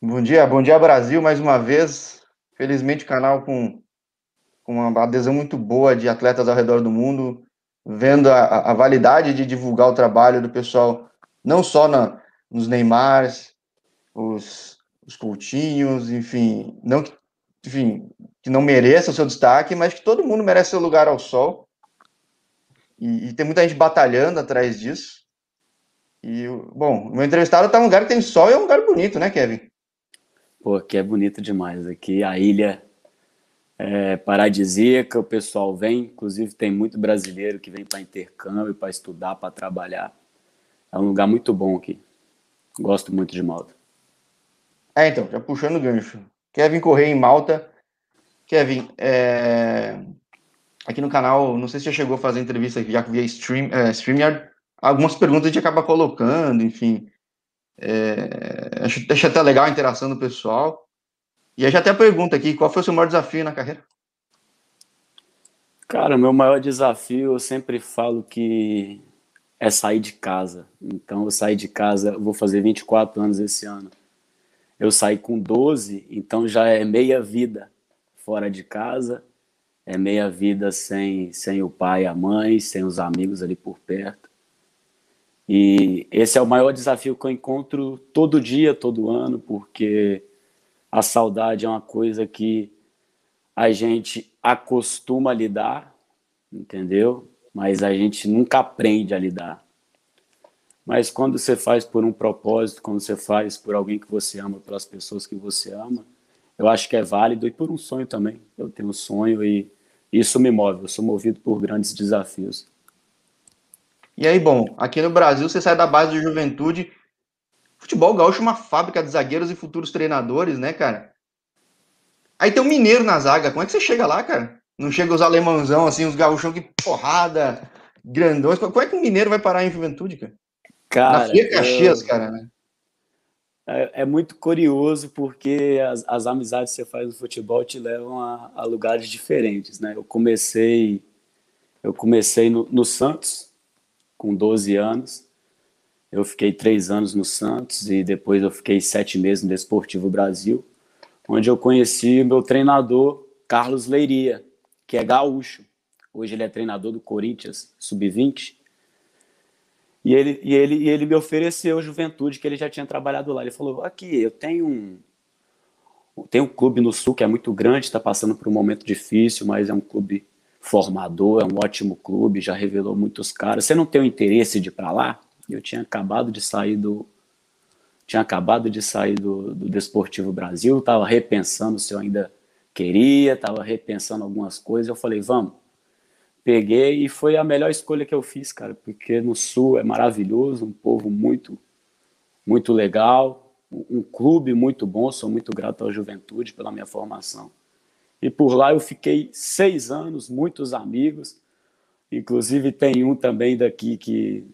Bom dia, bom dia Brasil, mais uma vez. Felizmente o canal com, com uma adesão muito boa de atletas ao redor do mundo, vendo a, a validade de divulgar o trabalho do pessoal, não só na, nos Neymars, os, os Coutinhos, enfim, não que, enfim, que não mereça o seu destaque, mas que todo mundo merece seu lugar ao sol. E, e tem muita gente batalhando atrás disso. E, bom, o meu entrevistado está num lugar que tem sol e é um lugar bonito, né, Kevin? Pô, aqui é bonito demais. Aqui a ilha é paradisíaca, o pessoal vem, inclusive tem muito brasileiro que vem para intercâmbio, para estudar, para trabalhar. É um lugar muito bom aqui. Gosto muito de Malta. É, então, já puxando o gancho. Kevin Correia em Malta. Kevin, é... aqui no canal, não sei se já chegou a fazer entrevista já via stream, é, StreamYard. Algumas perguntas a gente acaba colocando, enfim. É, acho, acho até legal a interação do pessoal. E aí já até pergunta aqui, qual foi o seu maior desafio na carreira? Cara, meu maior desafio, eu sempre falo que é sair de casa. Então, eu saí de casa, vou fazer 24 anos esse ano. Eu saí com 12, então já é meia vida fora de casa, é meia vida sem, sem o pai a mãe, sem os amigos ali por perto. E esse é o maior desafio que eu encontro todo dia, todo ano, porque a saudade é uma coisa que a gente acostuma a lidar, entendeu? Mas a gente nunca aprende a lidar. Mas quando você faz por um propósito, quando você faz por alguém que você ama, pelas pessoas que você ama, eu acho que é válido e por um sonho também. Eu tenho um sonho e isso me move. Eu sou movido por grandes desafios. E aí, bom, aqui no Brasil você sai da base de juventude. Futebol gaúcho é uma fábrica de zagueiros e futuros treinadores, né, cara? Aí tem um mineiro na zaga. Como é que você chega lá, cara? Não chega os alemãozão, assim, os gaúchão que porrada, grandões. Como é que um mineiro vai parar em juventude, cara? Cara, na Fia Caxias, eu... cara, né? É, é, muito curioso porque as, as, amizades que você faz no futebol te levam a, a lugares diferentes, né? Eu comecei, eu comecei no, no Santos, com 12 anos. Eu fiquei três anos no Santos e depois eu fiquei sete meses no Desportivo Brasil, onde eu conheci o meu treinador, Carlos Leiria, que é gaúcho. Hoje ele é treinador do Corinthians, sub-20. E ele, e, ele, e ele me ofereceu juventude, que ele já tinha trabalhado lá. Ele falou: aqui, eu tenho um, tem um clube no Sul que é muito grande, está passando por um momento difícil, mas é um clube formador, é um ótimo clube, já revelou muitos caras. Você não tem o interesse de ir para lá? Eu tinha acabado de sair do tinha acabado de sair do, do Desportivo Brasil, estava repensando se eu ainda queria, estava repensando algumas coisas. Eu falei, vamos. Peguei e foi a melhor escolha que eu fiz, cara, porque no Sul é maravilhoso, um povo muito, muito legal, um clube muito bom. Sou muito grato à juventude pela minha formação. E por lá eu fiquei seis anos, muitos amigos. Inclusive tem um também daqui que,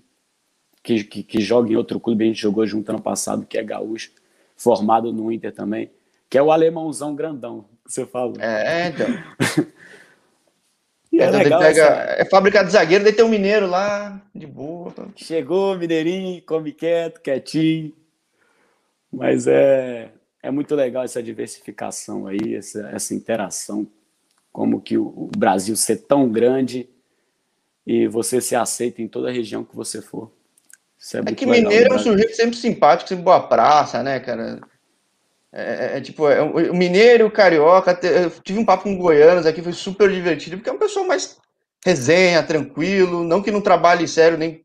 que, que, que joga em outro clube, a gente jogou junto ano passado, que é gaúcho, formado no Inter também, que é o alemãozão grandão, que você falou. É, então. é, legal pega, essa... é fábrica de zagueiro, daí tem um mineiro lá, de boa. Chegou, mineirinho, come quieto, quietinho. Mas é, é muito legal essa diversificação aí, essa, essa interação, como que o, o Brasil ser tão grande e você se aceita em toda a região que você for. Isso é, é que mineiro é um sujeito sempre simpático, sempre boa praça, né, cara? É, é, é tipo, é, o mineiro, o carioca, eu tive um papo com goianos aqui, foi super divertido, porque é uma pessoa mais resenha, tranquilo, não que não trabalhe sério, nem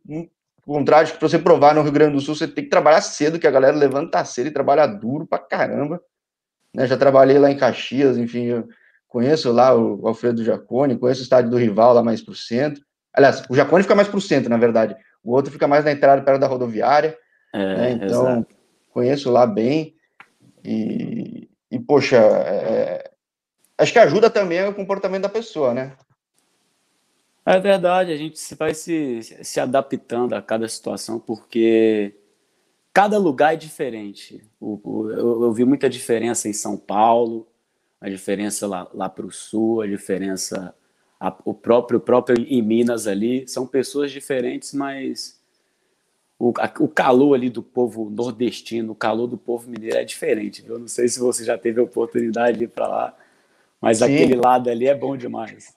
o contrário, para você provar no Rio Grande do Sul, você tem que trabalhar cedo, que a galera levanta cedo e trabalha duro pra caramba. Né? Já trabalhei lá em Caxias, enfim, eu conheço lá o Alfredo Jacone, conheço o estádio do rival lá mais pro centro. Aliás, o Jacone fica mais pro centro, na verdade. O outro fica mais na entrada, perto da rodoviária. É, né? Então, exato. conheço lá bem. E, e poxa, é... acho que ajuda também o comportamento da pessoa, né? É verdade, a gente vai se, se adaptando a cada situação, porque cada lugar é diferente. O, o, eu, eu, vi muita diferença em São Paulo, a diferença lá, lá para o sul, a diferença a, o próprio próprio em Minas ali. São pessoas diferentes, mas o, o calor ali do povo nordestino, o calor do povo mineiro é diferente. Eu não sei se você já teve a oportunidade de ir para lá, mas Sim. aquele lado ali é bom demais.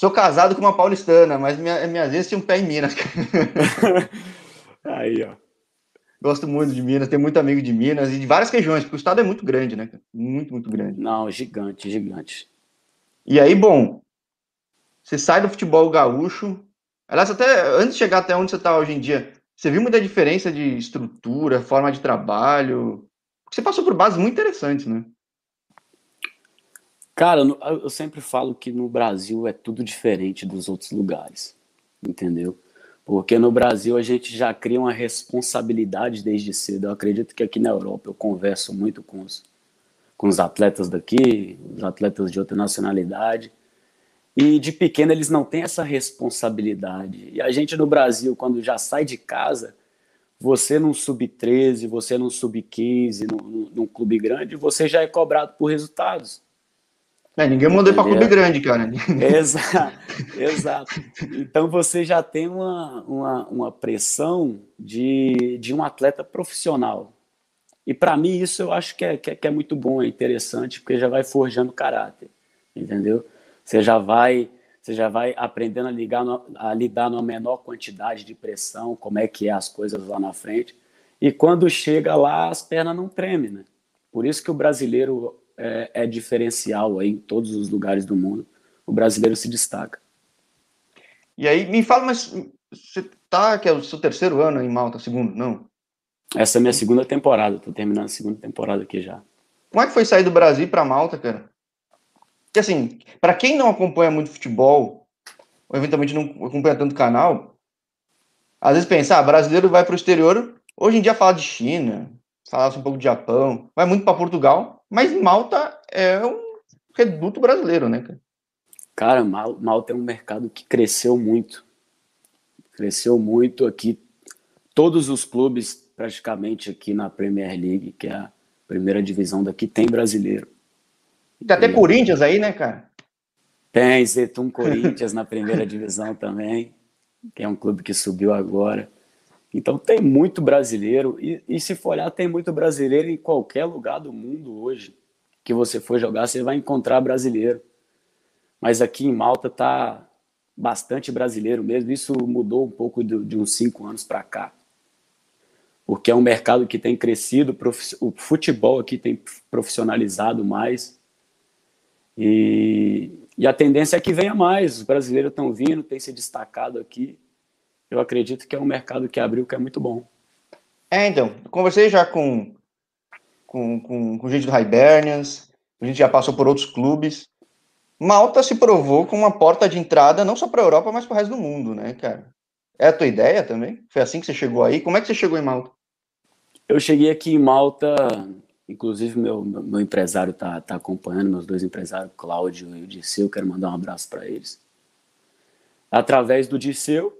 Sou casado com uma paulistana, mas minha, minhas vezes tinha um pé em Minas. Aí, ó. Gosto muito de Minas, tenho muito amigo de Minas e de várias regiões, porque o estado é muito grande, né? Muito, muito grande. Não, gigante, gigante. E aí, bom, você sai do futebol gaúcho. Aliás, até antes de chegar até onde você está hoje em dia, você viu muita diferença de estrutura, forma de trabalho? Você passou por bases muito interessantes, né? Cara, eu sempre falo que no Brasil é tudo diferente dos outros lugares, entendeu? Porque no Brasil a gente já cria uma responsabilidade desde cedo. Eu acredito que aqui na Europa eu converso muito com os, com os atletas daqui, os atletas de outra nacionalidade. E de pequeno eles não têm essa responsabilidade. E a gente no Brasil, quando já sai de casa, você num sub-13, você num sub-15, num, num, clube grande, você já é cobrado por resultados. É, ninguém mandou para clube grande, cara. Exato, exato. Então você já tem uma, uma, uma pressão de, de um atleta profissional. E para mim isso eu acho que é, que é, que é muito bom, é interessante, porque já vai forjando caráter, entendeu? Você já vai, você já vai aprendendo a, ligar no, a lidar numa menor quantidade de pressão, como é que é as coisas lá na frente. E quando chega lá, as pernas não tremem, né? Por isso que o brasileiro é, é diferencial aí em todos os lugares do mundo. O brasileiro se destaca. E aí, me fala, mas você tá, que é o seu terceiro ano em Malta, segundo, não? Essa é a minha segunda temporada, tô terminando a segunda temporada aqui já. Como é que foi sair do Brasil para Malta, cara? Porque, assim, para quem não acompanha muito futebol, ou eventualmente não acompanha tanto canal, às vezes pensa, ah, brasileiro vai para o exterior, hoje em dia fala de China, fala um pouco de Japão, vai muito para Portugal, mas Malta é um reduto brasileiro, né, cara? Cara, Malta é um mercado que cresceu muito. Cresceu muito aqui. Todos os clubes, praticamente aqui na Premier League, que é a primeira divisão daqui, tem brasileiro. Tem até Corinthians aí, né, cara? Tem, Zetum Corinthians na primeira divisão também, que é um clube que subiu agora. Então tem muito brasileiro, e, e, se for olhar, tem muito brasileiro em qualquer lugar do mundo hoje. Que você for jogar, você vai encontrar brasileiro. Mas aqui em Malta tá bastante brasileiro mesmo. Isso mudou um pouco de, de uns cinco anos para cá. Porque é um mercado que tem crescido, o futebol aqui tem profissionalizado mais. E, e a tendência é que venha mais. Os brasileiros estão vindo, têm se destacado aqui. Eu acredito que é um mercado que abriu que é muito bom. É, então. Conversei já com, com, com, com gente do Hibernians, a gente já passou por outros clubes. Malta se provou como uma porta de entrada não só para a Europa, mas para o resto do mundo, né, cara? É a tua ideia também? Foi assim que você chegou aí? Como é que você chegou em Malta? Eu cheguei aqui em Malta Inclusive, meu, meu empresário está tá acompanhando, meus dois empresários, Cláudio e o Disseu, quero mandar um abraço para eles. Através do Disseu,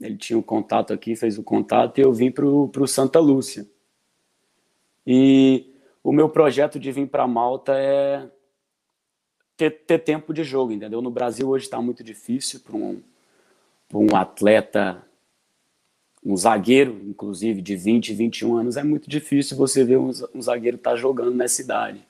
ele tinha um contato aqui, fez o contato, e eu vim para o Santa Lúcia. E o meu projeto de vir para Malta é ter, ter, tempo de jogo, entendeu? No Brasil hoje está muito difícil para um, um atleta um zagueiro, inclusive, de 20, 21 anos, é muito difícil você ver um, um zagueiro estar tá jogando nessa idade.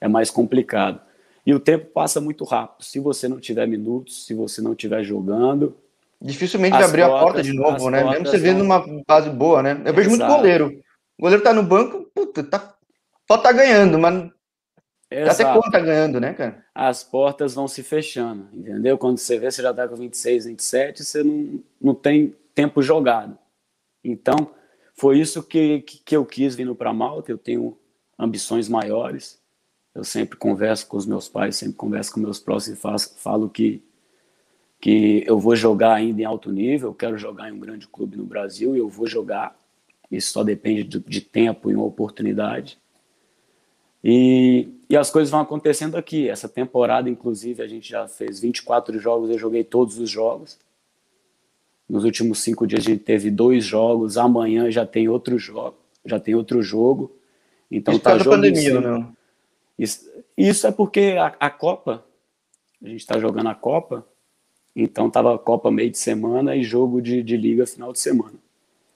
É mais complicado. E o tempo passa muito rápido. Se você não tiver minutos, se você não estiver jogando. Dificilmente vai abrir portas, a porta de novo, né? Mesmo você vendo uma base boa, né? Eu vejo Exato. muito goleiro. O goleiro tá no banco, puta, tá, só tá ganhando, mas Exato. Até quando tá ganhando, né, cara? As portas vão se fechando, entendeu? Quando você vê, você já tá com 26, 27, você não, não tem tempo jogado. Então, foi isso que, que, que eu quis vindo para Malta. Eu tenho ambições maiores. Eu sempre converso com os meus pais, sempre converso com meus próximos e faço, falo que, que eu vou jogar ainda em alto nível, eu quero jogar em um grande clube no Brasil e eu vou jogar. Isso só depende de, de tempo e uma oportunidade. E, e as coisas vão acontecendo aqui. Essa temporada, inclusive, a gente já fez 24 jogos, eu joguei todos os jogos. Nos últimos cinco dias a gente teve dois jogos, amanhã já tem outro jogo, já tem outro jogo. Então isso tá jogo pandemia, não? Isso, isso é porque a, a Copa, a gente está jogando a Copa, então tava Copa meio de semana e jogo de, de liga final de semana.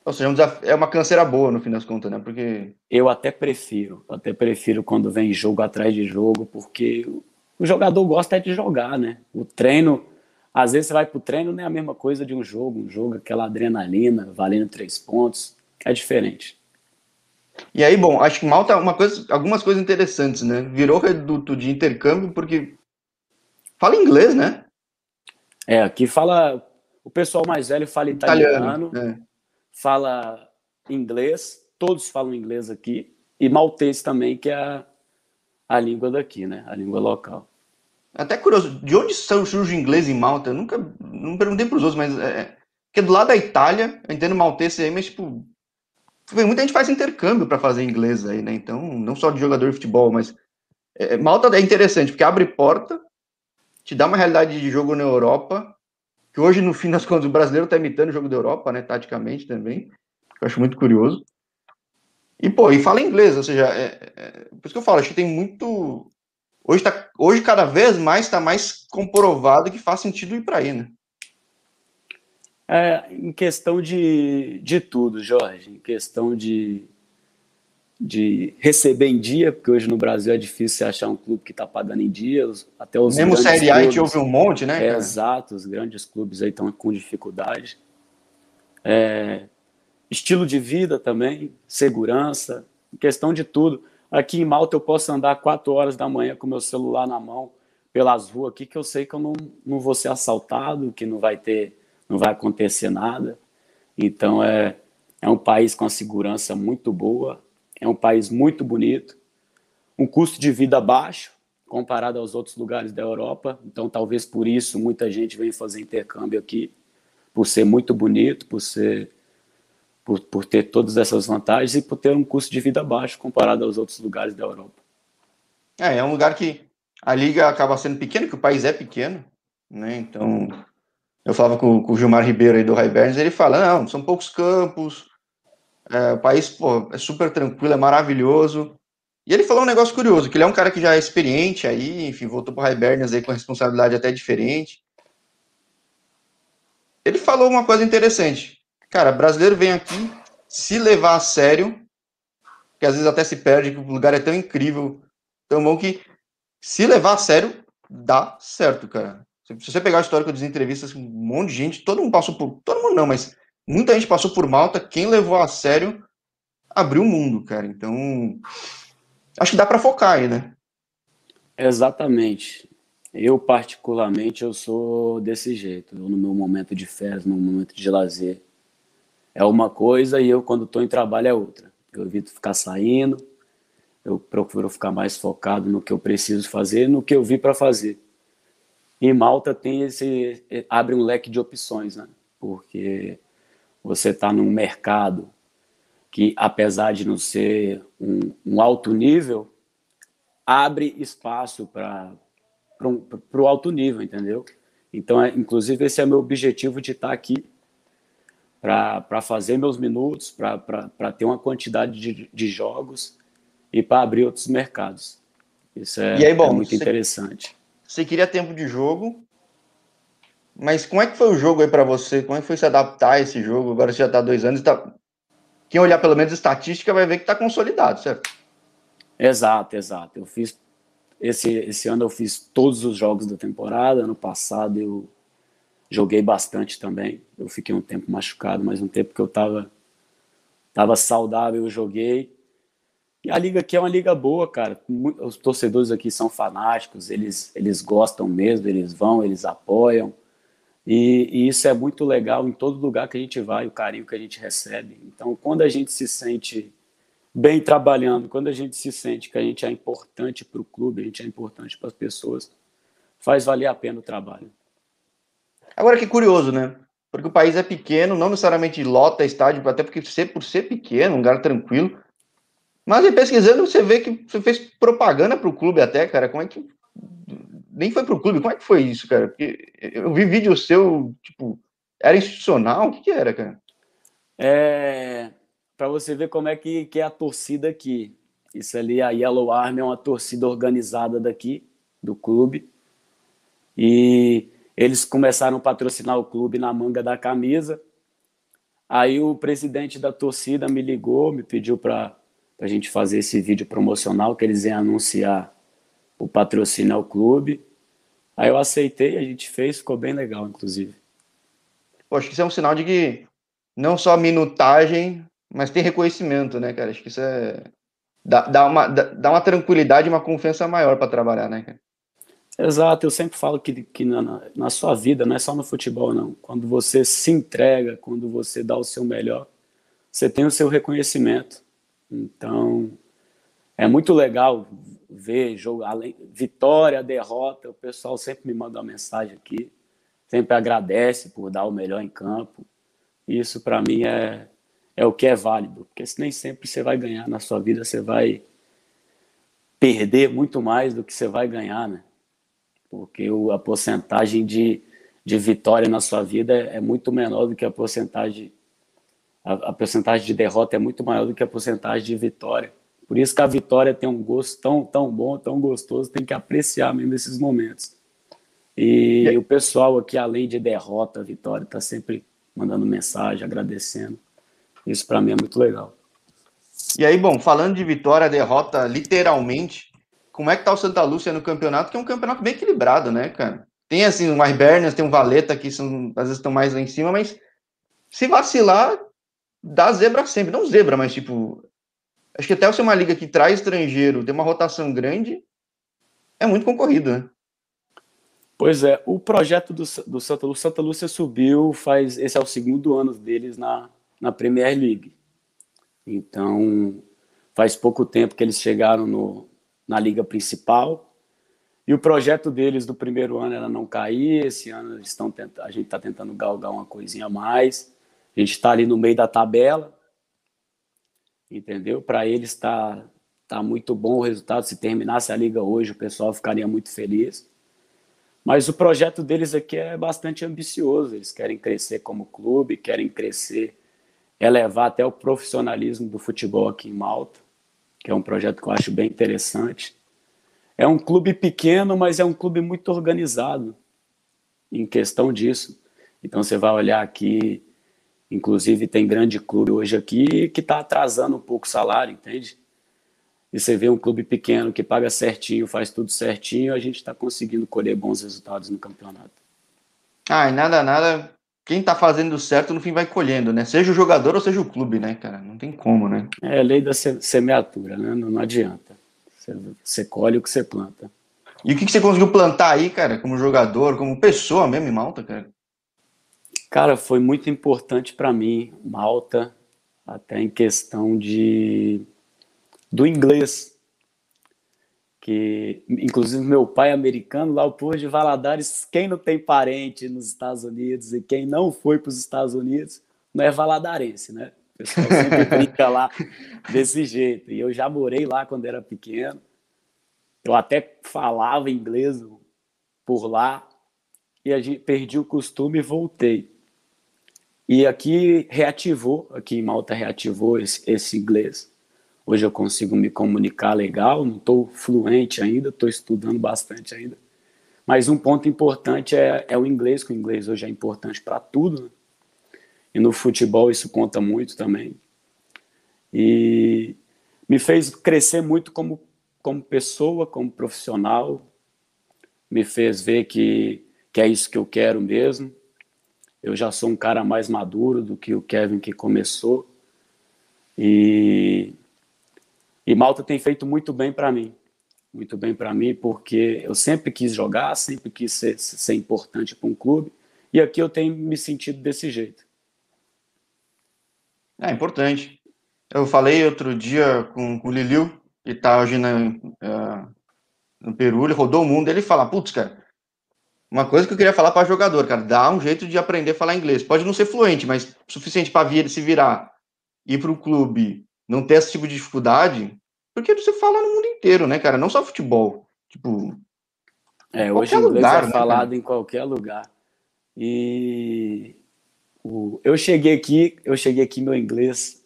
Ou seja, é uma canseira boa no fim das contas, né? Porque. Eu até prefiro, até prefiro quando vem jogo atrás de jogo, porque o jogador gosta é de jogar, né? O treino, às vezes você vai pro treino, não é a mesma coisa de um jogo, um jogo, aquela adrenalina, valendo três pontos, é diferente. E aí, bom, acho que Malta, uma coisa, algumas coisas interessantes, né? Virou reduto de intercâmbio porque fala inglês, né? É, aqui fala. O pessoal mais velho fala italiano, italiano é. fala inglês, todos falam inglês aqui, e maltês também, que é a, a língua daqui, né? A língua local. Até curioso, de onde surge o inglês em Malta? Eu nunca não perguntei para os outros, mas é, é, porque do lado da Itália, eu entendo maltês aí, mas tipo, muita gente faz intercâmbio para fazer inglês aí, né? Então, não só de jogador de futebol, mas é, Malta é interessante porque abre porta, te dá uma realidade de jogo na Europa, que hoje, no fim das contas, o brasileiro está imitando o jogo da Europa, né? Taticamente também. Eu acho muito curioso. E, pô, e fala inglês, ou seja, é, é, por isso que eu falo, acho que tem muito. Hoje, tá, hoje cada vez mais está mais comprovado que faz sentido ir para aí, né? É, em questão de, de tudo, Jorge, em questão de, de receber em dia, porque hoje no Brasil é difícil achar um clube que está pagando em dia, até os Mesmo Série A a gente ouve um monte, né? É, exato, os grandes clubes aí estão com dificuldade. É, estilo de vida também, segurança, questão de tudo. Aqui em Malta eu posso andar quatro horas da manhã com meu celular na mão pelas ruas aqui que eu sei que eu não, não vou ser assaltado, que não vai ter, não vai acontecer nada. Então é, é um país com a segurança muito boa, é um país muito bonito, um custo de vida baixo comparado aos outros lugares da Europa. Então talvez por isso muita gente vem fazer intercâmbio aqui, por ser muito bonito, por ser por, por ter todas essas vantagens e por ter um custo de vida baixo comparado aos outros lugares da Europa. É, é um lugar que a liga acaba sendo pequena, que o país é pequeno, né? Então, eu falava com, com o Gilmar Ribeiro aí do Hibernians, ele fala, não, são poucos campos, é, o país pô, é super tranquilo, é maravilhoso. E ele falou um negócio curioso, que ele é um cara que já é experiente aí, enfim, voltou para o Hibernians aí com responsabilidade até diferente. Ele falou uma coisa interessante. Cara, brasileiro vem aqui se levar a sério, que às vezes até se perde, que o lugar é tão incrível, tão bom que se levar a sério, dá certo, cara. Se você pegar a história das entrevistas, um monte de gente, todo mundo passou por. Todo mundo não, mas muita gente passou por Malta. Quem levou a sério abriu o mundo, cara. Então, acho que dá para focar aí, né? Exatamente. Eu, particularmente, eu sou desse jeito. Eu, no meu momento de férias, no meu momento de lazer, é uma coisa e eu, quando estou em trabalho, é outra. Eu evito ficar saindo, eu procuro ficar mais focado no que eu preciso fazer, no que eu vi para fazer. E Malta tem esse abre um leque de opções, né? Porque você está num mercado que, apesar de não ser um, um alto nível, abre espaço para o alto nível, entendeu? Então, é, inclusive, esse é meu objetivo de estar tá aqui para fazer meus minutos, para ter uma quantidade de, de jogos e para abrir outros mercados. Isso é, aí, bom, é muito você, interessante. Você queria tempo de jogo, mas como é que foi o jogo aí para você? Como é que foi se adaptar a esse jogo? Agora você já está dois anos e tá... Quem olhar pelo menos estatística vai ver que está consolidado, certo? Exato, exato. Eu fiz esse, esse ano eu fiz todos os jogos da temporada. Ano passado eu Joguei bastante também. Eu fiquei um tempo machucado, mas um tempo que eu estava tava saudável, eu joguei. E a liga aqui é uma liga boa, cara. Os torcedores aqui são fanáticos, eles, eles gostam mesmo, eles vão, eles apoiam. E, e, isso é muito legal em todo lugar que a gente vai, o carinho que a gente recebe. Então, quando a gente se sente bem trabalhando, quando a gente se sente que a gente é importante para o clube, a gente é importante para as pessoas, faz valer a pena o trabalho. Agora que curioso, né? Porque o país é pequeno, não necessariamente lota estádio, até porque ser, por ser pequeno, um lugar tranquilo. Mas aí pesquisando, você vê que você fez propaganda para o clube até, cara. Como é que. Nem foi para o clube, como é que foi isso, cara? Porque eu vi vídeo seu, tipo, era institucional? O que, que era, cara? É. Para você ver como é que, que é a torcida aqui. Isso ali, a Yellow Army é uma torcida organizada daqui, do clube. E eles começaram a patrocinar o clube na manga da camisa. Aí o presidente da torcida me ligou, me pediu para a gente fazer esse vídeo promocional, que eles iam anunciar o patrocínio ao clube. Aí eu aceitei, a gente fez, ficou bem legal, inclusive. Pô, acho que isso é um sinal de que não só minutagem, mas tem reconhecimento, né, cara? Acho que isso é. Dá, dá, uma, dá, uma tranquilidade, uma confiança maior para trabalhar, né, cara? Exato, eu sempre falo que, que na, na, sua vida, não é só no futebol, não. Quando você se entrega, quando você dá o seu melhor, você tem o seu reconhecimento. Então, é muito legal ver jogo, além, vitória, derrota. O pessoal sempre me manda uma mensagem aqui, sempre agradece por dar o melhor em campo. Isso, para mim, é, é o que é válido, porque nem sempre você vai ganhar na sua vida, você vai perder muito mais do que você vai ganhar, né? porque a porcentagem de, de vitória na sua vida é, muito menor do que a porcentagem a, a porcentagem de derrota é muito maior do que a porcentagem de vitória. Por isso que a vitória tem um gosto tão, tão bom, tão gostoso, tem que apreciar mesmo esses momentos. E, e o pessoal aqui, além de derrota, vitória, está sempre mandando mensagem, agradecendo. Isso para mim é muito legal. E aí, bom, falando de vitória, derrota, literalmente, como é que tá o Santa Lúcia no campeonato, que é um campeonato bem equilibrado, né, cara? Tem assim, o Hibernians, tem um Valeta que são, às vezes estão mais lá em cima, mas se vacilar, dá zebra sempre. Não zebra, mas tipo. Acho que até você uma liga que traz estrangeiro, tem uma rotação grande, é muito concorrido, né? Pois é, o projeto do, do Santa Lúcia, Santa Lúcia subiu, faz esse é o segundo ano deles na, na Premier League. Então, faz pouco tempo que eles chegaram no, na liga principal. E o projeto deles do primeiro ano era não cair. Esse ano eles estão tentando, a gente está tentando galgar uma coisinha a mais. A gente está ali no meio da tabela, entendeu? Para eles está tá muito bom o resultado. Se terminasse a liga hoje, o pessoal ficaria muito feliz. Mas o projeto deles aqui é bastante ambicioso. Eles querem crescer como clube, querem crescer, elevar até o profissionalismo do futebol aqui em Malta que é um projeto que eu acho bem interessante. É um clube pequeno, mas é um clube muito organizado em questão disso. Então você vai olhar aqui, inclusive tem grande clube hoje aqui que está atrasando um pouco o salário, entende? E você vê um clube pequeno que paga certinho, faz tudo certinho, a gente está conseguindo colher bons resultados no campeonato. Ah, e nada, nada quem tá fazendo certo no fim vai colhendo, né? Seja o jogador ou seja o clube, né, cara? Não tem como, né? É a lei da semeatura, né? Não, não adianta. Você, você, colhe o que você planta. E o que, que você conseguiu plantar aí, cara, como jogador, como pessoa mesmo em Malta, cara? Cara, foi muito importante para mim, Malta, até em questão de do inglês que inclusive meu pai é americano, lá o povo de Valadares, quem não tem parente nos Estados Unidos e quem não foi para os Estados Unidos, não é valadarense, né? O pessoal sempre brinca lá desse jeito. E eu já morei lá quando era pequeno. Eu até falava inglês por lá e a gente perdi o costume e voltei. E aqui reativou, aqui em Malta reativou esse, esse inglês. Hoje eu consigo me comunicar legal, não estou fluente ainda, estou estudando bastante ainda. Mas um ponto importante é, é o inglês, que o inglês hoje é importante para tudo. Né? E no futebol isso conta muito também. E me fez crescer muito como, como pessoa, como profissional. Me fez ver que, que é isso que eu quero mesmo. Eu já sou um cara mais maduro do que o Kevin que começou. E e Malta tem feito muito bem para mim. Muito bem para mim, porque eu sempre quis jogar, sempre quis ser, ser importante para um clube. E aqui eu tenho me sentido desse jeito. É importante. Eu falei outro dia com, com o Liliu, que está hoje na, uh, no Peru, ele rodou o mundo, ele fala, putz, cara, uma coisa que eu queria falar para jogador, cara, dá um jeito de aprender a falar inglês. Pode não ser fluente, mas suficiente para vir se virar, ir para o clube, não ter esse tipo de dificuldade, porque você fala no mundo inteiro, né, cara? Não só futebol. Tipo. É, hoje inglês lugar, é né, falado cara? em qualquer lugar. E o, eu cheguei aqui, eu cheguei aqui meu inglês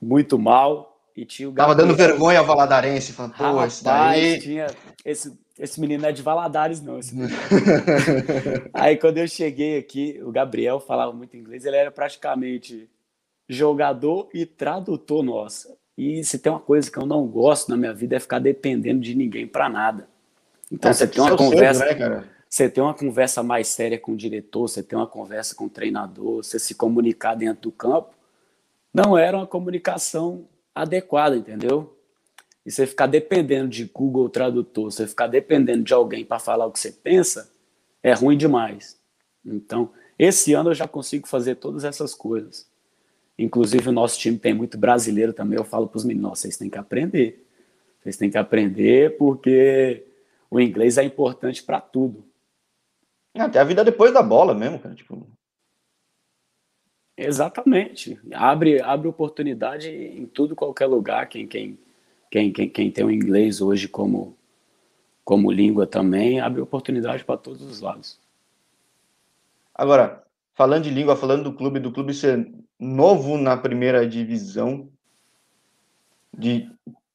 muito mal. e tinha o Gabriel. Tava dando vergonha ao Valadarense, falando, pô, esse daí... tinha esse, esse menino não é de Valadares, não. Aí quando eu cheguei aqui, o Gabriel falava muito inglês, ele era praticamente jogador e tradutor nossa. E se tem uma coisa que eu não gosto na minha vida é ficar dependendo de ninguém para nada. Então é, você tem uma conversa, cedo, né, você tem uma conversa mais séria com o diretor, você tem uma conversa com o treinador, você se comunicar dentro do campo. Não era uma comunicação adequada, entendeu? E você ficar dependendo de Google Tradutor, você ficar dependendo de alguém para falar o que você pensa, é ruim demais. Então, esse ano eu já consigo fazer todas essas coisas. Inclusive, o nosso time tem muito brasileiro também. Eu falo para os meninos: vocês têm que aprender. Vocês têm que aprender porque o inglês é importante para tudo. Até a vida depois da bola mesmo, cara. Tipo... Exatamente. Abre, abre oportunidade em tudo, qualquer lugar. Quem, quem, quem, quem, quem tem o inglês hoje como, como língua também, abre oportunidade para todos os lados. Agora, falando de língua, falando do clube, do clube ser novo na primeira divisão, de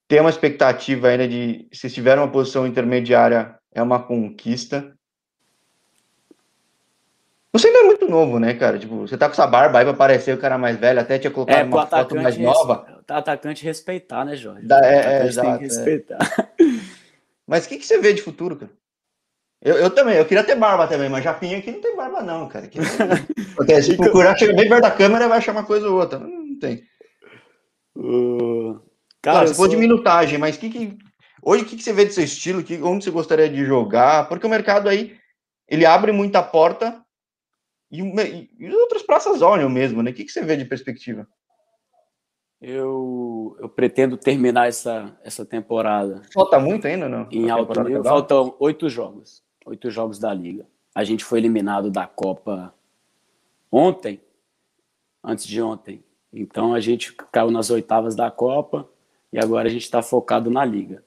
ter uma expectativa ainda de se tiver uma posição intermediária é uma conquista. Você ainda é muito novo, né, cara? Tipo, você tá com essa barba aí pra parecer o cara mais velho, até tinha colocado é, uma foto mais nova. O atacante respeitar, né, Jorge? Da, é, é, exato, tem que é. respeitar. Mas o que, que você vê de futuro, cara? Eu, eu também, eu queria ter barba também, mas Japinha aqui não tem barba, não, cara. Aqui Porque se procurar, chega bem perto da câmera vai achar uma coisa ou outra. Não tem. Uh, cara, claro, se for de minutagem, mas que, que... hoje o que, que você vê do seu estilo? Que, onde você gostaria de jogar? Porque o mercado aí ele abre muita porta e, e, e outras praças olham mesmo, né? O que, que você vê de perspectiva? Eu, eu pretendo terminar essa, essa temporada. Falta muito ainda, não? Em alto nível, faltam oito jogos oito jogos da Liga. A gente foi eliminado da Copa ontem, antes de ontem. Então a gente caiu nas oitavas da Copa e agora a gente está focado na Liga.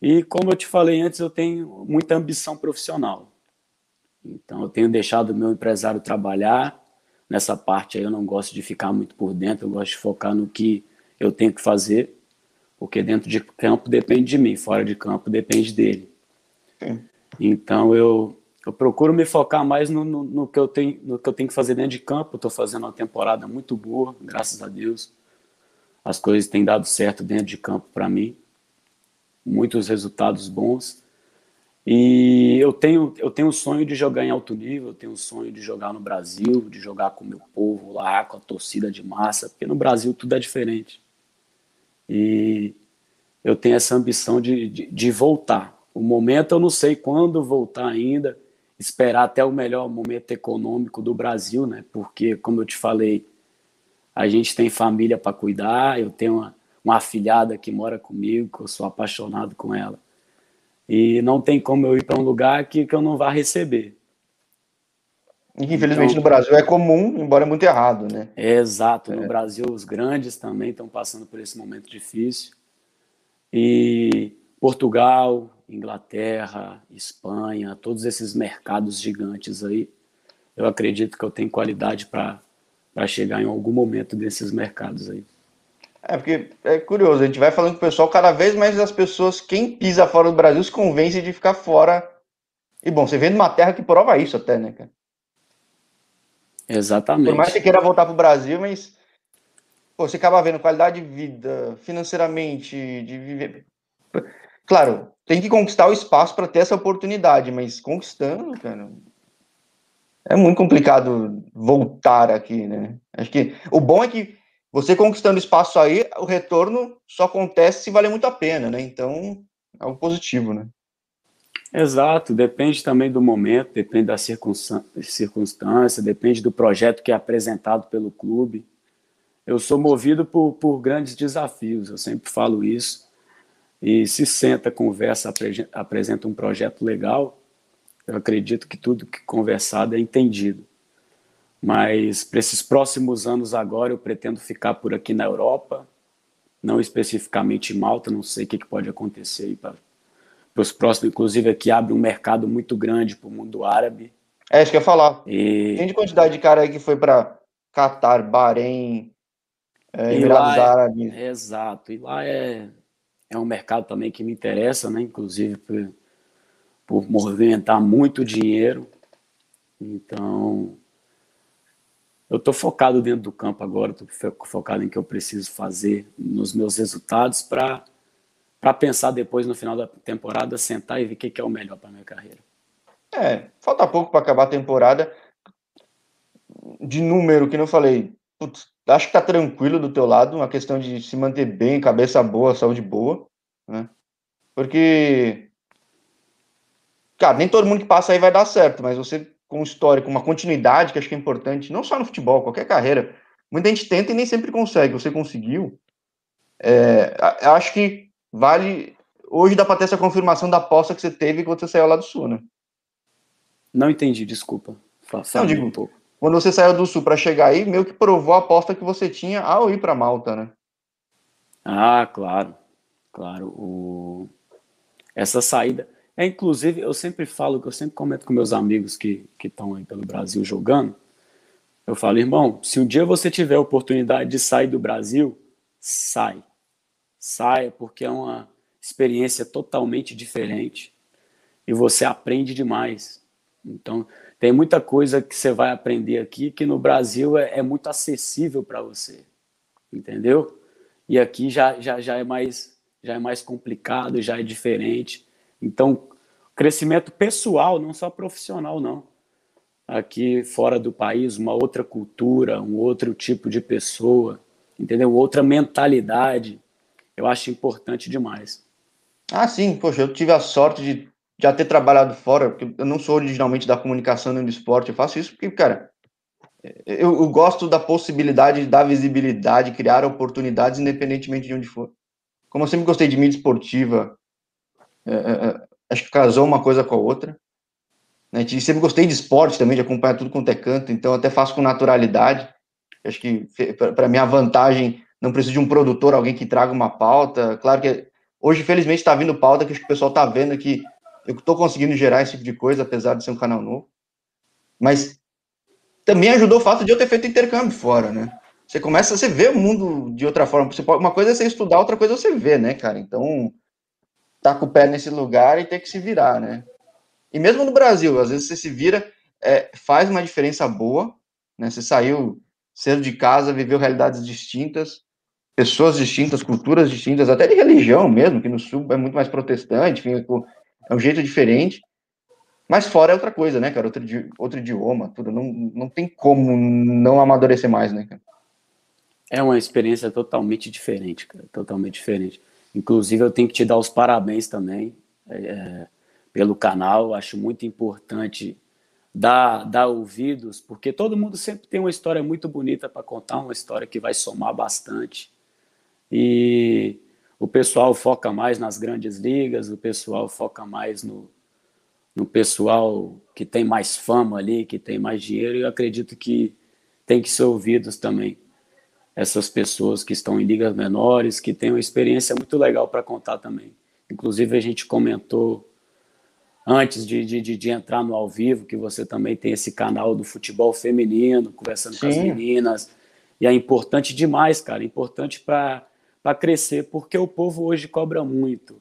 E como eu te falei antes, eu tenho muita ambição profissional. Então eu tenho deixado o meu empresário trabalhar. Nessa parte aí eu não gosto de ficar muito por dentro, eu gosto de focar no que eu tenho que fazer, porque dentro de campo depende de mim, fora de campo depende dele. Sim. Então eu, eu procuro me focar mais no, no, no, que eu tenho, no que eu tenho que fazer dentro de campo. Estou fazendo uma temporada muito boa, graças a Deus. As coisas têm dado certo dentro de campo para mim. Muitos resultados bons. E eu tenho eu tenho o sonho de jogar em alto nível, eu tenho o sonho de jogar no Brasil, de jogar com o meu povo lá, com a torcida de massa, porque no Brasil tudo é diferente. E eu tenho essa ambição de, de, de voltar, o momento eu não sei quando voltar ainda, esperar até o melhor momento econômico do Brasil, né? Porque, como eu te falei, a gente tem família para cuidar, eu tenho uma, uma afilhada que mora comigo, que eu sou apaixonado com ela. E não tem como eu ir para um lugar que, que eu não vá receber. Infelizmente então, no Brasil é comum, embora é muito errado, né? É exato. No é. Brasil, os grandes também estão passando por esse momento difícil. E Portugal, Inglaterra, Espanha, todos esses mercados gigantes aí, eu acredito que eu tenho qualidade para chegar em algum momento desses mercados aí. É, porque é curioso, a gente vai falando com o pessoal, cada vez mais as pessoas, quem pisa fora do Brasil, se convence de ficar fora. E bom, você vem de uma terra que prova isso até, né, cara? Exatamente. Por mais que você queira voltar para o Brasil, mas pô, você acaba vendo qualidade de vida, financeiramente, de viver. Claro, tem que conquistar o espaço para ter essa oportunidade, mas conquistando, cara, é muito complicado voltar aqui, né? Acho que o bom é que você conquistando espaço aí, o retorno só acontece se valer muito a pena, né? Então, é algo positivo, né? Exato, depende também do momento, depende da circunstância, depende do projeto que é apresentado pelo clube. Eu sou movido por, por grandes desafios, eu sempre falo isso e se senta, conversa, apresenta um projeto legal, eu acredito que tudo que conversado é entendido. Mas para esses próximos anos agora, eu pretendo ficar por aqui na Europa, não especificamente em Malta, não sei o que, que pode acontecer aí para os próximos. Inclusive, aqui abre um mercado muito grande para o mundo árabe. É, isso que ia falar. E... Tem de quantidade de cara aí que foi para Catar, Bahrein, é, Emirados é, Árabes. É, exato. E lá é, é um mercado também que me interessa, né? Inclusive por, por movimentar muito dinheiro. Então, eu estou focado dentro do campo agora, estou focado em que eu preciso fazer nos meus resultados para para pensar depois no final da temporada, sentar e ver o que, que é o melhor para minha carreira. É, falta pouco para acabar a temporada. De número, que não falei, putz, acho que tá tranquilo do teu lado, uma questão de se manter bem, cabeça boa, saúde boa, né? Porque, cara, nem todo mundo que passa aí vai dar certo, mas você com história, com uma continuidade, que acho que é importante, não só no futebol, qualquer carreira, muita gente tenta e nem sempre consegue. Você conseguiu. É, acho que vale. Hoje dá para ter essa confirmação da aposta que você teve quando você saiu lá do Sul, né? Não entendi, desculpa. Não, digo, um pouco. Quando você saiu do Sul para chegar aí, meio que provou a aposta que você tinha ao ir para Malta, né? Ah, claro. Claro. O... Essa saída. É, inclusive, eu sempre falo, que eu sempre comento com meus amigos que estão aí pelo Brasil jogando. Eu falo, irmão, se um dia você tiver a oportunidade de sair do Brasil, sai. Saia, porque é uma experiência totalmente diferente e você aprende demais. Então, tem muita coisa que você vai aprender aqui que no Brasil é, é muito acessível para você, entendeu? E aqui já, já, já, é mais, já é mais complicado, já é diferente. Então, crescimento pessoal, não só profissional, não. Aqui fora do país, uma outra cultura, um outro tipo de pessoa, entendeu? Outra mentalidade. Eu acho importante demais. Ah, sim, poxa, eu tive a sorte de já ter trabalhado fora, porque eu não sou originalmente da comunicação nem do esporte, eu faço isso porque, cara, eu, eu gosto da possibilidade de dar visibilidade, criar oportunidades, independentemente de onde for. Como eu sempre gostei de mídia esportiva, acho que casou uma coisa com a outra. Né? E sempre gostei de esporte também, de acompanhar tudo quanto é canto, então até faço com naturalidade. Acho que, para mim, a vantagem, não preciso de um produtor, alguém que traga uma pauta. Claro que hoje, felizmente, está vindo pauta que que o pessoal está vendo que eu estou conseguindo gerar esse tipo de coisa, apesar de ser um canal novo. Mas também ajudou o fato de eu ter feito intercâmbio fora, né? Você começa, você vê o mundo de outra forma. Você pode, uma coisa é você estudar, outra coisa é você ver, né, cara? Então, tá com o pé nesse lugar e ter que se virar, né? E mesmo no Brasil, às vezes você se vira, é, faz uma diferença boa, né? Você saiu cedo de casa, viveu realidades distintas, pessoas distintas, culturas distintas, até de religião mesmo, que no Sul é muito mais protestante, enfim, é um jeito diferente. Mas fora é outra coisa, né, cara? Outro, outro idioma, tudo. Não, não tem como não amadurecer mais, né, cara? É uma experiência totalmente diferente, cara. Totalmente diferente. Inclusive, eu tenho que te dar os parabéns também é, pelo canal. Acho muito importante dar, dar ouvidos, porque todo mundo sempre tem uma história muito bonita para contar, uma história que vai somar bastante. E o pessoal foca mais nas grandes ligas, o pessoal foca mais no, no pessoal que tem mais fama ali, que tem mais dinheiro, e eu acredito que tem que ser ouvidos também essas pessoas que estão em ligas menores, que têm uma experiência muito legal para contar também. Inclusive, a gente comentou antes de, de, de, entrar no ao vivo que você também tem esse canal do futebol feminino, conversando Sim. com as meninas. E é importante demais, cara, importante para crescer, porque o povo hoje cobra muito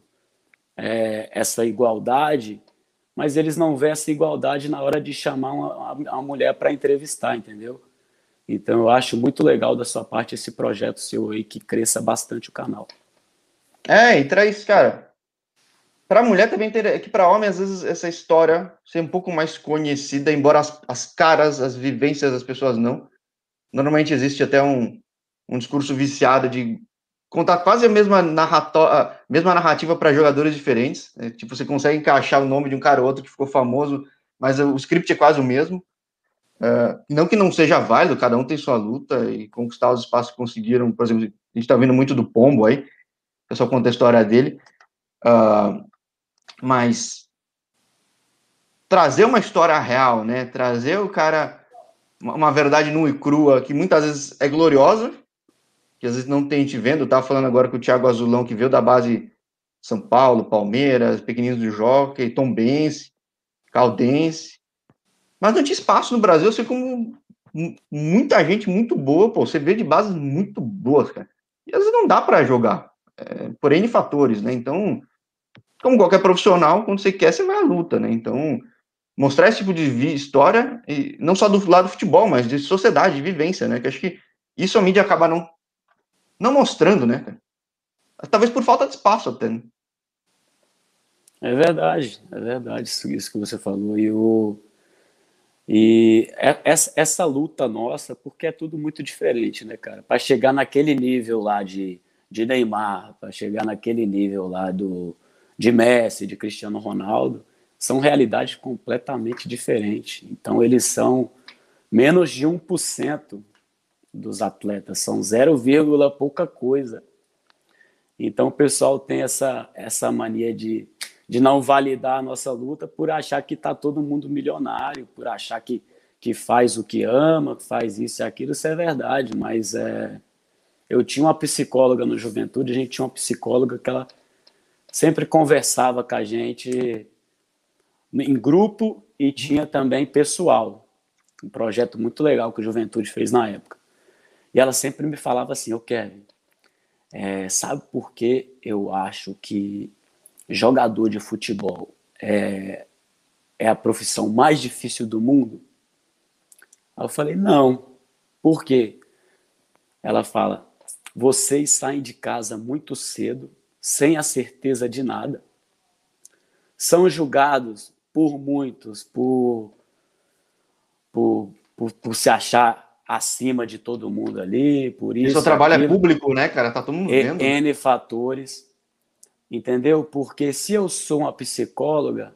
é, essa igualdade, mas eles não vêem essa igualdade na hora de chamar uma, uma mulher para entrevistar, entendeu? Então eu acho muito legal da sua parte esse projeto seu aí que cresça bastante o canal. É, e traz, cara. Para mulher também ter, é que para homem às vezes essa história ser um pouco mais conhecida, embora as, as caras, as vivências das pessoas não. Normalmente existe até um, um discurso viciado de contar quase a mesma, narrato, a mesma narrativa para jogadores diferentes. Né? Tipo, você consegue encaixar o nome de um cara ou outro que ficou famoso, mas o script é quase o mesmo. Uh, não que não seja válido, cada um tem sua luta e conquistar os espaços que conseguiram. Por exemplo, a gente está vendo muito do Pombo aí, o pessoal conta a história dele. Uh, mas trazer uma história real, né? Trazer o cara uma verdade nua e crua que muitas vezes é gloriosa, que às vezes não tem te vendo. Eu falando agora com o Thiago Azulão, que veio da base São Paulo, Palmeiras, Pequeninos do Jockey, Tombense, Caldense. Mas não tinha espaço no Brasil, assim como muita gente muito boa, pô, você vê de bases muito boas, cara. E às vezes não dá para jogar, é, por N fatores, né? Então, como qualquer profissional, quando você quer, você vai à luta, né? Então, mostrar esse tipo de história, e não só do lado do futebol, mas de sociedade, de vivência, né? Que acho que isso a mídia acaba não, não mostrando, né? Talvez por falta de espaço até. Né? É verdade, é verdade isso, isso que você falou. E, o, e essa, essa luta nossa, porque é tudo muito diferente, né, cara? Para chegar naquele nível lá de, de Neymar, para chegar naquele nível lá do, de Messi, de Cristiano Ronaldo, são realidades completamente diferentes. Então, eles são menos de 1% dos atletas, são 0, pouca coisa. Então, o pessoal tem essa, essa mania de, de não validar a nossa luta por achar que está todo mundo milionário, por achar que, que faz o que ama, que faz isso e aquilo. Isso é verdade, mas é, eu tinha uma psicóloga no Juventude, a gente tinha uma psicóloga que ela sempre conversava com a gente em grupo e tinha também pessoal. Um projeto muito legal que a Juventude fez na época. E ela sempre me falava assim: Eu Kevin, é, sabe por que eu acho que jogador de futebol é, é a profissão mais difícil do mundo? Aí eu falei: Não. Por quê? Ela fala: Vocês saem de casa muito cedo, sem a certeza de nada. São julgados por muitos, por, por, por, por se achar acima de todo mundo ali, por isso. E seu trabalho é aquilo, é público, né, cara? Tá todo mundo vendo. N fatores, entendeu? Porque se eu sou uma psicóloga,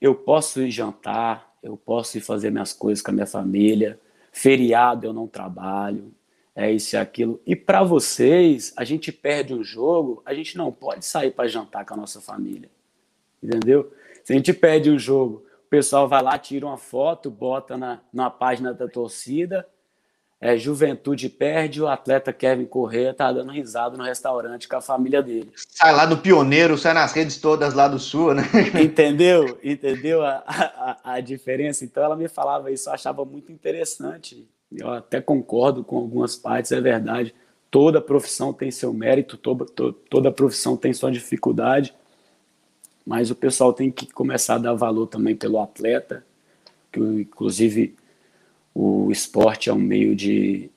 eu posso ir jantar, eu posso ir fazer minhas coisas com a minha família, feriado eu não trabalho, é isso e aquilo. E para vocês, a gente perde um jogo, a gente não pode sair para jantar com a nossa família, entendeu? Se a gente pede um jogo, o pessoal vai lá, tira uma foto, bota na, na página da torcida, é, Juventude perde, o atleta Kevin Correia tá dando risada no restaurante com a família dele. Sai lá do pioneiro, sai nas redes todas lá do sul, né? Entendeu? Entendeu a, a, a diferença? Então ela me falava isso, eu achava muito interessante. Eu até concordo com algumas partes, é verdade. Toda profissão tem seu mérito, toda, toda profissão tem sua dificuldade mas o pessoal tem que começar a dar valor também pelo atleta, que inclusive o esporte é um meio de,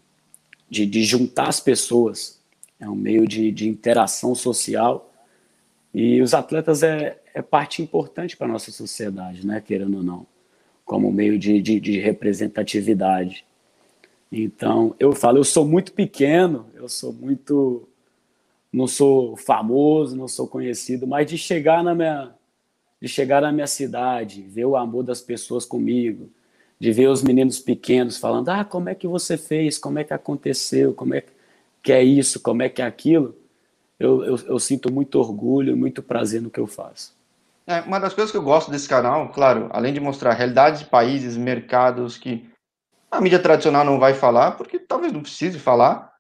de, de juntar as pessoas, é um meio de, de interação social, e os atletas é, é parte importante para a nossa sociedade, né, querendo ou não, como meio de, de, de representatividade. Então, eu falo, eu sou muito pequeno, eu sou muito não sou famoso, não sou conhecido, mas de chegar na minha de chegar na minha cidade, ver o amor das pessoas comigo, de ver os meninos pequenos falando: "Ah, como é que você fez? Como é que aconteceu? Como é que é isso? Como é que é aquilo?" Eu, eu, eu sinto muito orgulho, muito prazer no que eu faço. É, uma das coisas que eu gosto desse canal, claro, além de mostrar realidades de países, mercados que a mídia tradicional não vai falar, porque talvez não precise falar,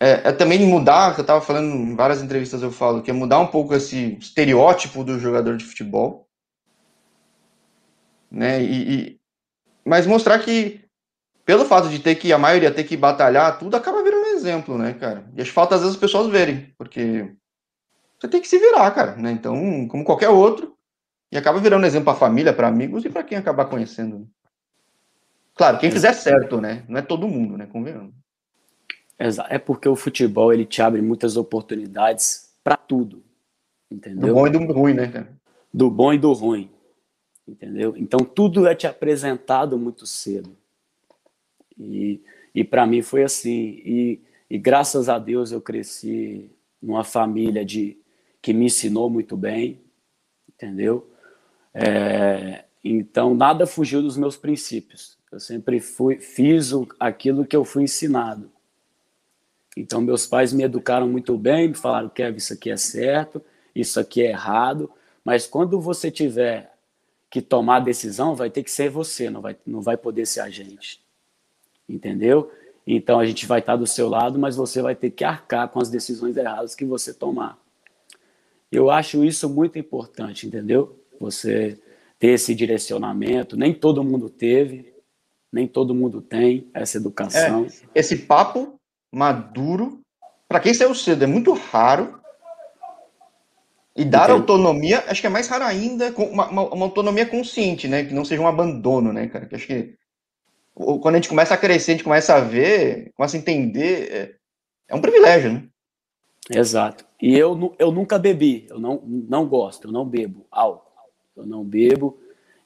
é, é também mudar, que eu estava falando em várias entrevistas, eu falo, que é mudar um pouco esse estereótipo do jogador de futebol. Né? E, e, mas mostrar que, pelo fato de ter que, a maioria ter que batalhar, tudo acaba virando um exemplo, né, cara? E acho que falta às vezes as pessoas verem, porque você tem que se virar, cara, né? Então, como qualquer outro, e acaba virando exemplo para família, para amigos e para quem acabar conhecendo. Claro, quem fizer certo, né? Não é todo mundo, né? Convenhamos. É porque o futebol ele te abre muitas oportunidades para tudo, entendeu? Do bom e do ruim, né, cara? Do bom e do ruim, entendeu? Então tudo é te apresentado muito cedo. E, e para mim foi assim. E, e graças a Deus eu cresci numa família de que me ensinou muito bem, entendeu? É, então nada fugiu dos meus princípios. Eu sempre fui, fiz o, aquilo que eu fui ensinado. Então, meus pais me educaram muito bem, me falaram, Kevin, isso aqui é certo, isso aqui é errado, mas quando você tiver que tomar a decisão, vai ter que ser você, não vai, não vai poder ser a gente. Entendeu? Então, a gente vai estar do seu lado, mas você vai ter que arcar com as decisões erradas que você tomar. Eu acho isso muito importante, entendeu? Você ter esse direcionamento, nem todo mundo teve, Nem todo mundo tem essa educação. É, esse papo maduro, para quem saiu cedo, é muito raro. E dar Entendi. autonomia, acho que é mais raro ainda, uma, uma, uma, autonomia consciente, né? Que não seja um abandono, né, cara? Que acho que quando a gente começa a crescer, a gente começa a ver, começa a entender, é, é um privilégio, né? Exato. E eu, eu nunca bebi, eu não, não gosto, eu não bebo álcool, eu não bebo.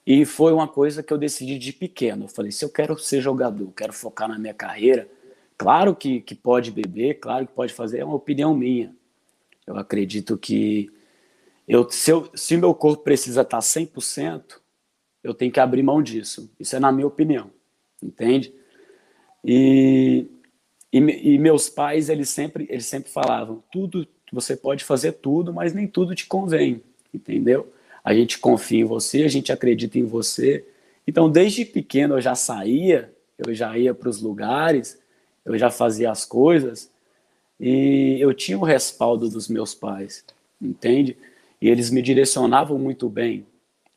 E foi uma coisa que eu decidi de pequeno. Eu falei, se eu quero ser jogador, quero focar na minha carreira, claro que, que pode beber, claro que pode fazer, é uma opinião minha. Eu acredito que eu, se, eu, se meu corpo precisa estar 100%, eu tenho que abrir mão disso. Isso é na minha opinião, entende? E, e, e meus pais, eles sempre, eles sempre falavam, tudo, você pode fazer tudo, mas nem tudo te convém, entendeu? A gente confia em você, a gente acredita em você. Então, desde pequeno eu já saía, eu já ia para os lugares, eu já fazia as coisas e eu tinha o respaldo dos meus pais, entende? E eles me direcionavam muito bem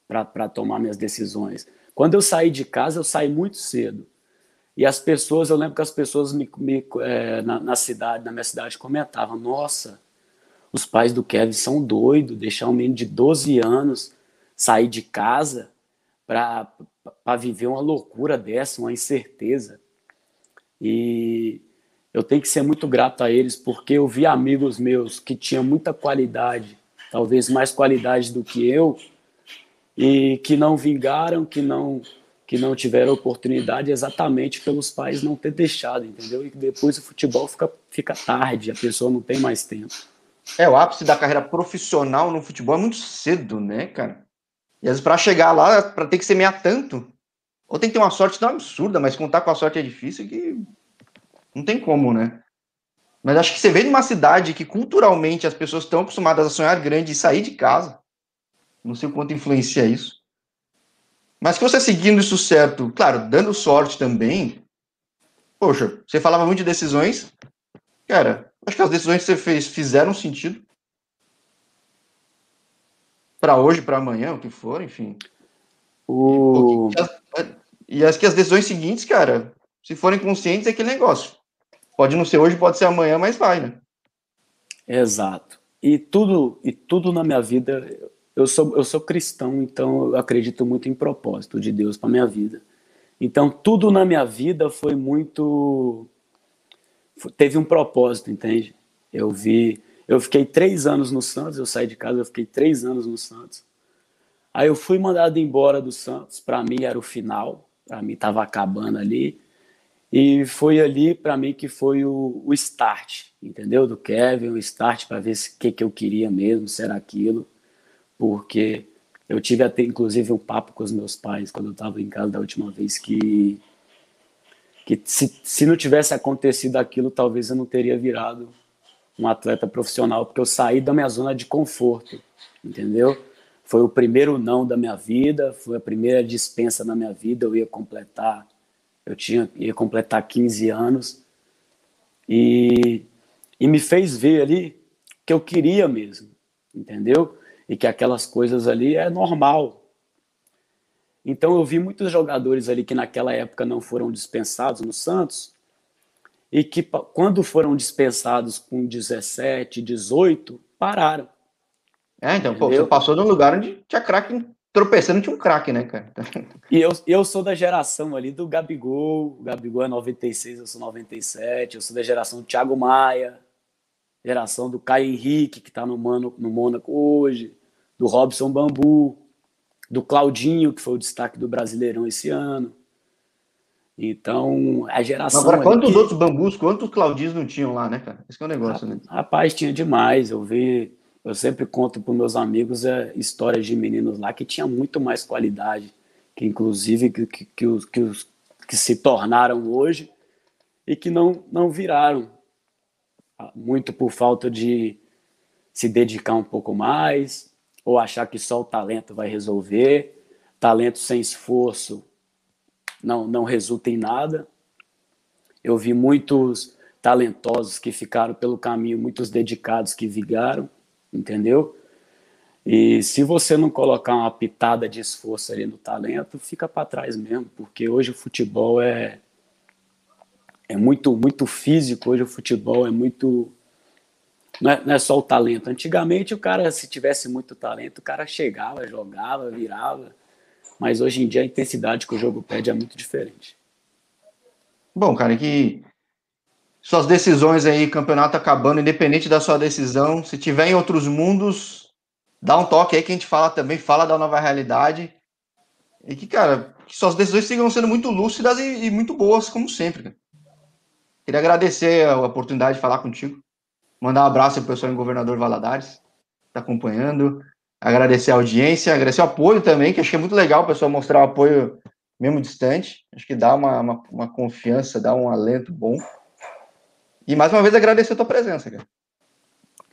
para tomar minhas decisões. Quando eu saí de casa, eu saí muito cedo. E as pessoas, eu lembro que as pessoas me, me é, na, na, cidade, na minha cidade, comentavam: Nossa, os pais do Kevin são doidos, deixar um menino de 12 anos sair de casa para viver uma loucura dessa, uma incerteza. E eu tenho que ser muito grato a eles, porque eu vi amigos meus que tinham muita qualidade talvez mais qualidade do que eu, e que não vingaram, que não que não tiveram oportunidade exatamente pelos pais não ter deixado, entendeu? E depois o futebol fica, fica tarde, a pessoa não tem mais tempo. É, o ápice da carreira profissional no futebol é muito cedo, né, cara? E às vezes para chegar lá, para ter que semear tanto, ou tem que ter uma sorte tão absurda, mas contar com a sorte é difícil que não tem como, né? Mas acho que você vê numa cidade que culturalmente as pessoas estão acostumadas a sonhar grande e sair de casa. Não sei o quanto influencia isso. Mas que você seguindo isso certo, claro, dando sorte também. Poxa, você falava muito de decisões. Cara, acho que as decisões que você fez fizeram sentido. Para hoje, para amanhã, o que for, enfim. O... E, as, e acho que as decisões seguintes, cara, se forem conscientes, é aquele negócio Pode não ser hoje, pode ser amanhã, mas vai, né? Exato. E tudo, e tudo na minha vida, eu sou, eu sou cristão, então eu acredito muito em propósito de Deus para minha vida. Então tudo na minha vida foi muito, teve um propósito, entende? Eu vi, eu fiquei três anos no Santos, eu saí de casa, eu fiquei três anos no Santos. Aí eu fui mandado embora do Santos, para mim era o final, para mim estava acabando ali. E foi ali para mim que foi o, o, start, entendeu? Do Kevin, o start para ver o que, que eu queria mesmo, se era aquilo, porque eu tive até inclusive um papo com os meus pais quando eu estava em casa da última vez que que se, se não tivesse acontecido aquilo, talvez eu não teria virado um atleta profissional, porque eu saí da minha zona de conforto, entendeu? Foi o primeiro não da minha vida, foi a primeira dispensa na minha vida, eu ia completar eu tinha ia completar 15 anos e, e me fez ver ali que eu queria mesmo, entendeu? E que aquelas coisas ali é normal. Então eu vi muitos jogadores ali que naquela época não foram dispensados no Santos e que quando foram dispensados com 17, 18, pararam. É, então, pô, você passou num lugar onde tinha craque tropeçando tinha um craque, né, cara? E eu, eu sou da geração ali do Gabigol, o Gabigol é 96, eu sou 97, eu sou da geração do Thiago Maia, geração do Caio Henrique, que tá no, Mano, no Mônaco hoje, do Robson Bambu, do Claudinho, que foi o destaque do Brasileirão esse ano. Então, a geração. Agora, quantos que... outros bambus, quantos Claudinhos não tinham lá, né, cara? Esse é o negócio, né? Rapaz, tinha demais. Eu vi eu sempre conto para meus amigos é, histórias de meninos lá que tinham muito mais qualidade, que inclusive que, que, que, os, que, os, que se tornaram hoje e que não, não viraram. Ah, muito por falta de se dedicar um pouco mais, ou achar que só o talento vai resolver. Talento sem esforço não, não resulta em nada. Eu vi muitos talentosos que ficaram pelo caminho, muitos dedicados que vigaram entendeu? E se você não colocar uma pitada de esforço ali no talento, fica para trás mesmo, porque hoje o futebol é é muito muito físico, hoje o futebol é muito não é, não é só o talento. Antigamente o cara se tivesse muito talento, o cara chegava, jogava, virava, mas hoje em dia a intensidade que o jogo pede é muito diferente. Bom, cara, que suas decisões aí, campeonato acabando, independente da sua decisão, se tiver em outros mundos, dá um toque aí que a gente fala também, fala da nova realidade. E que, cara, que suas decisões sigam sendo muito lúcidas e, e muito boas, como sempre. Cara. Queria agradecer a oportunidade de falar contigo. Mandar um abraço pro pessoal em Governador Valadares, tá acompanhando. Agradecer a audiência, agradecer o apoio também, que achei muito legal o pessoal mostrar o apoio mesmo distante. Acho que dá uma, uma, uma confiança, dá um alento bom. E mais uma vez agradecer a tua presença, cara.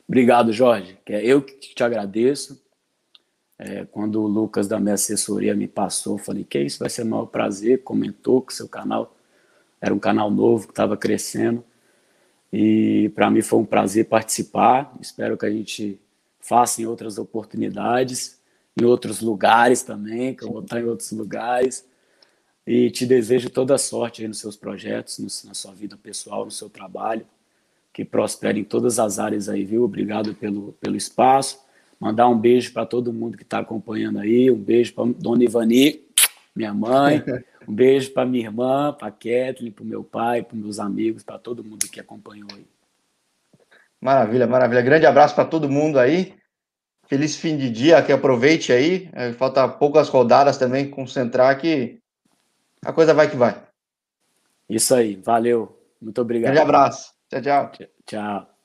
Obrigado, Jorge. É eu que te agradeço. É, quando o Lucas da minha assessoria me passou, falei que isso vai ser um maior prazer. Comentou que seu canal era um canal novo que estava crescendo. E para mim foi um prazer participar. Espero que a gente faça em outras oportunidades, em outros lugares também, que eu vou estar em outros lugares. E te desejo toda a sorte aí nos seus projetos, na sua vida pessoal, no seu trabalho que prospere em todas as áreas aí, viu? Obrigado pelo, pelo espaço. Mandar um beijo para todo mundo que está acompanhando aí. Um beijo para Dona Ivani, minha mãe. Um beijo para minha irmã, para Kathleen, para o meu pai, para meus amigos, para todo mundo que acompanhou aí. Maravilha, maravilha. Grande abraço para todo mundo aí. Feliz fim de dia, que aproveite aí. É, falta poucas rodadas também, concentrar que a coisa vai que vai. Isso aí, valeu. Muito obrigado. Grande abraço. Tchau, tchau. Tchau.